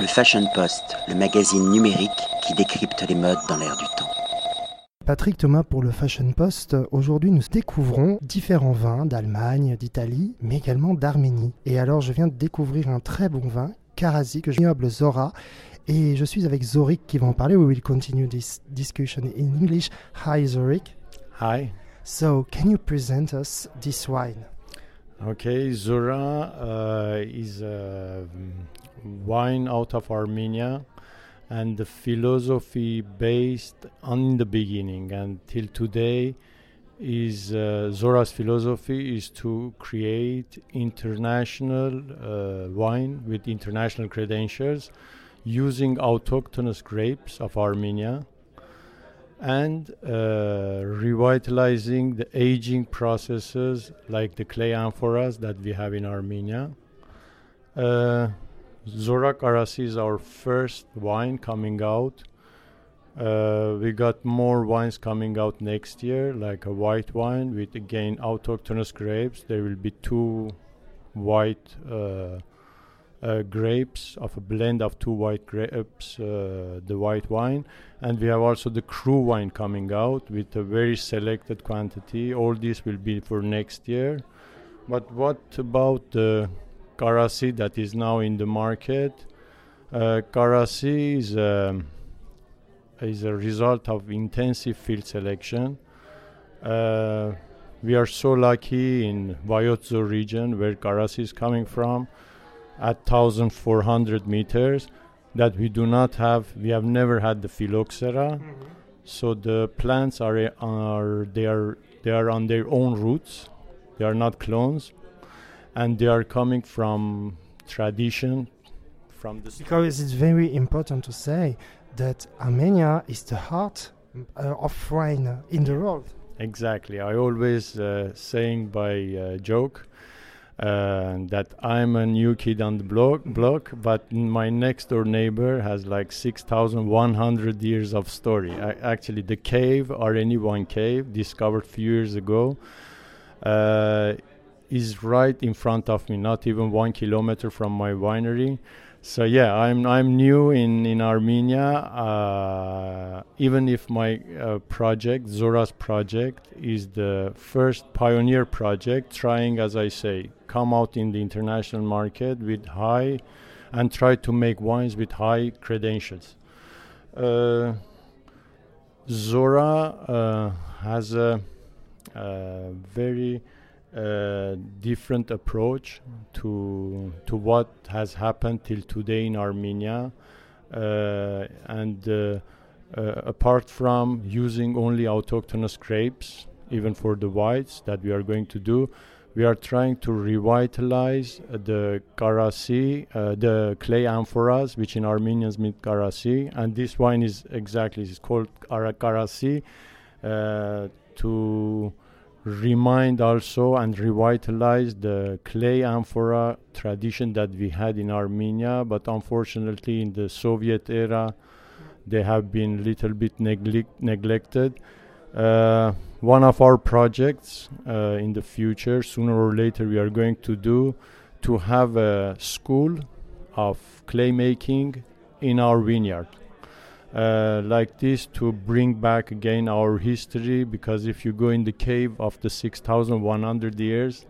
Le Fashion Post, le magazine numérique qui décrypte les modes dans l'air du temps. Patrick Thomas pour le Fashion Post. Aujourd'hui, nous découvrons différents vins d'Allemagne, d'Italie, mais également d'Arménie. Et alors, je viens de découvrir un très bon vin, Karasi, que je noble Zora. Et je suis avec Zorik qui va en parler. We will continue this discussion in English. Hi, Zorik. Hi. So, can you present us this wine? Okay, Zorah uh, is a wine out of Armenia, and the philosophy based on the beginning. Until today is uh, Zorah's philosophy is to create international uh, wine with international credentials using autochthonous grapes of Armenia and uh, revitalizing the aging processes like the clay amphoras that we have in Armenia. Uh, Zorah Karasi is our first wine coming out. Uh, we got more wines coming out next year, like a white wine with again autochthonous grapes. There will be two white uh, grapes of a blend of two white grapes, uh, the white wine, and we have also the cru wine coming out with a very selected quantity. All this will be for next year. But what about the Karasi that is now in the market? Uh, Karasi is, um, is a result of intensive field selection. Uh, we are so lucky in Vayots Dzor region where Karasi is coming from at 1400 meters that we do not have we have never had the phylloxera. Mm-hmm. so the plants are are they are they are on their own roots. They are not clones. And they are coming from tradition from the because it's very important to say that Armenia is the heart uh, of wine in the world. Exactly. I always uh, saying by uh, joke uh, that I'm a new kid on the block, block, but my next door neighbor has like 6,100 years of story. I, actually, the cave, Areni-1 cave, discovered few years ago, uh, is right in front of me, not even one kilometer from my winery. So yeah, I'm I'm new in in Armenia. Uh, even if my uh, project, Zorah's project, is the first pioneer project, trying, as I say, come out in the international market with high, and try to make wines with high credentials. Uh, Zorah uh, has a, a very uh, different approach to to what has happened till today in Armenia, uh, and uh, uh, apart from using only autochthonous grapes, even for the whites that we are going to do, we are trying to revitalize the karasi, uh, the clay amphoras, which in Armenians mean karasi, and this wine is exactly it's called karasi uh, to remind also and revitalize the clay amphora tradition that we had in Armenia, but unfortunately in the Soviet era they have been little bit neglect- neglected. Uh, one of our projects uh, in the future, sooner or later, we are going to do to have a school of clay making in our vineyard. Uh, like this to bring back again our history because if you go in the cave of the 6100 years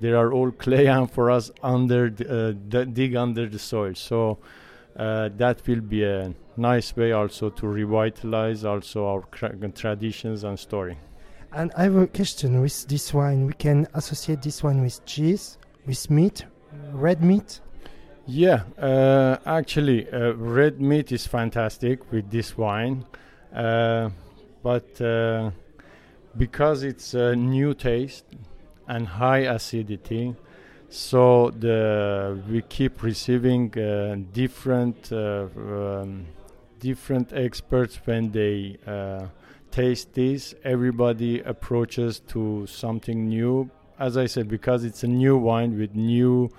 there are all clay amphoras under the, uh, dig under the soil. So that will be a nice way also to revitalize also our traditions and story. And i have a question with this wine. We can associate this one with cheese with meat red meat? Yeah, uh, actually, uh, red meat is fantastic with this wine, uh, but uh, because it's a new taste and high acidity, so the we keep receiving uh, different uh, um, different experts when they taste this. Everybody approaches to something new. As I said, because it's a new wine with new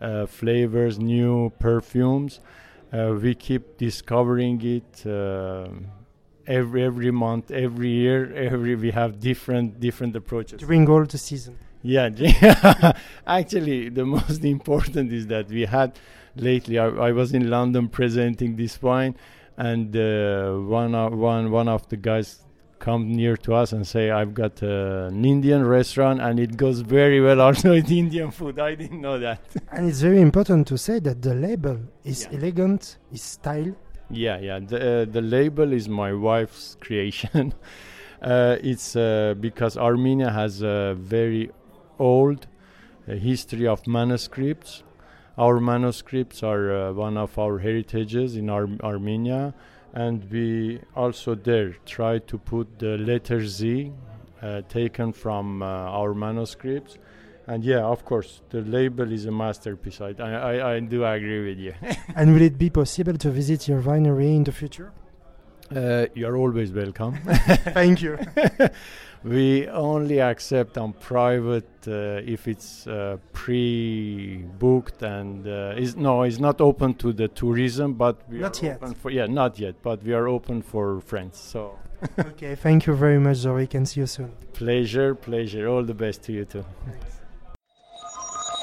uh, flavors, new perfumes. Uh, we keep discovering it uh, every every month, every year. Every we have different different approaches during all the season. Yeah, actually, the most important is that we had lately I, I was in London presenting this wine, and uh, one of, one one of the guys come near to us and say, "I've got uh, an Indian restaurant, and it goes very well also with Indian food." I didn't know that. And it's very important to say that the label is Yeah. elegant, is style. Yeah, yeah. The, uh, the label is my wife's creation. uh, it's uh, because Armenia has a very old history of manuscripts. Our manuscripts are uh, one of our heritages in Ar- Armenia, and we also there try to put the letter Z uh, taken from uh, our manuscripts. And yeah, of course, the label is a masterpiece. I, I, I do agree with you. and will it be possible to visit your winery in the future? Uh, you're always welcome. Thank you. we only accept on private uh, if it's uh, pre-booked and uh, is no, it's not open to the tourism, but we Not are yet. open for yeah, not yet, but we are open for friends. So okay, thank you very much, Zorik, and see you soon. pleasure, pleasure. All the best to you too.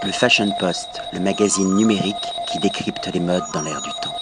Le Fashion Post, le magazine numérique qui décrypte les modes dans l'air du temps.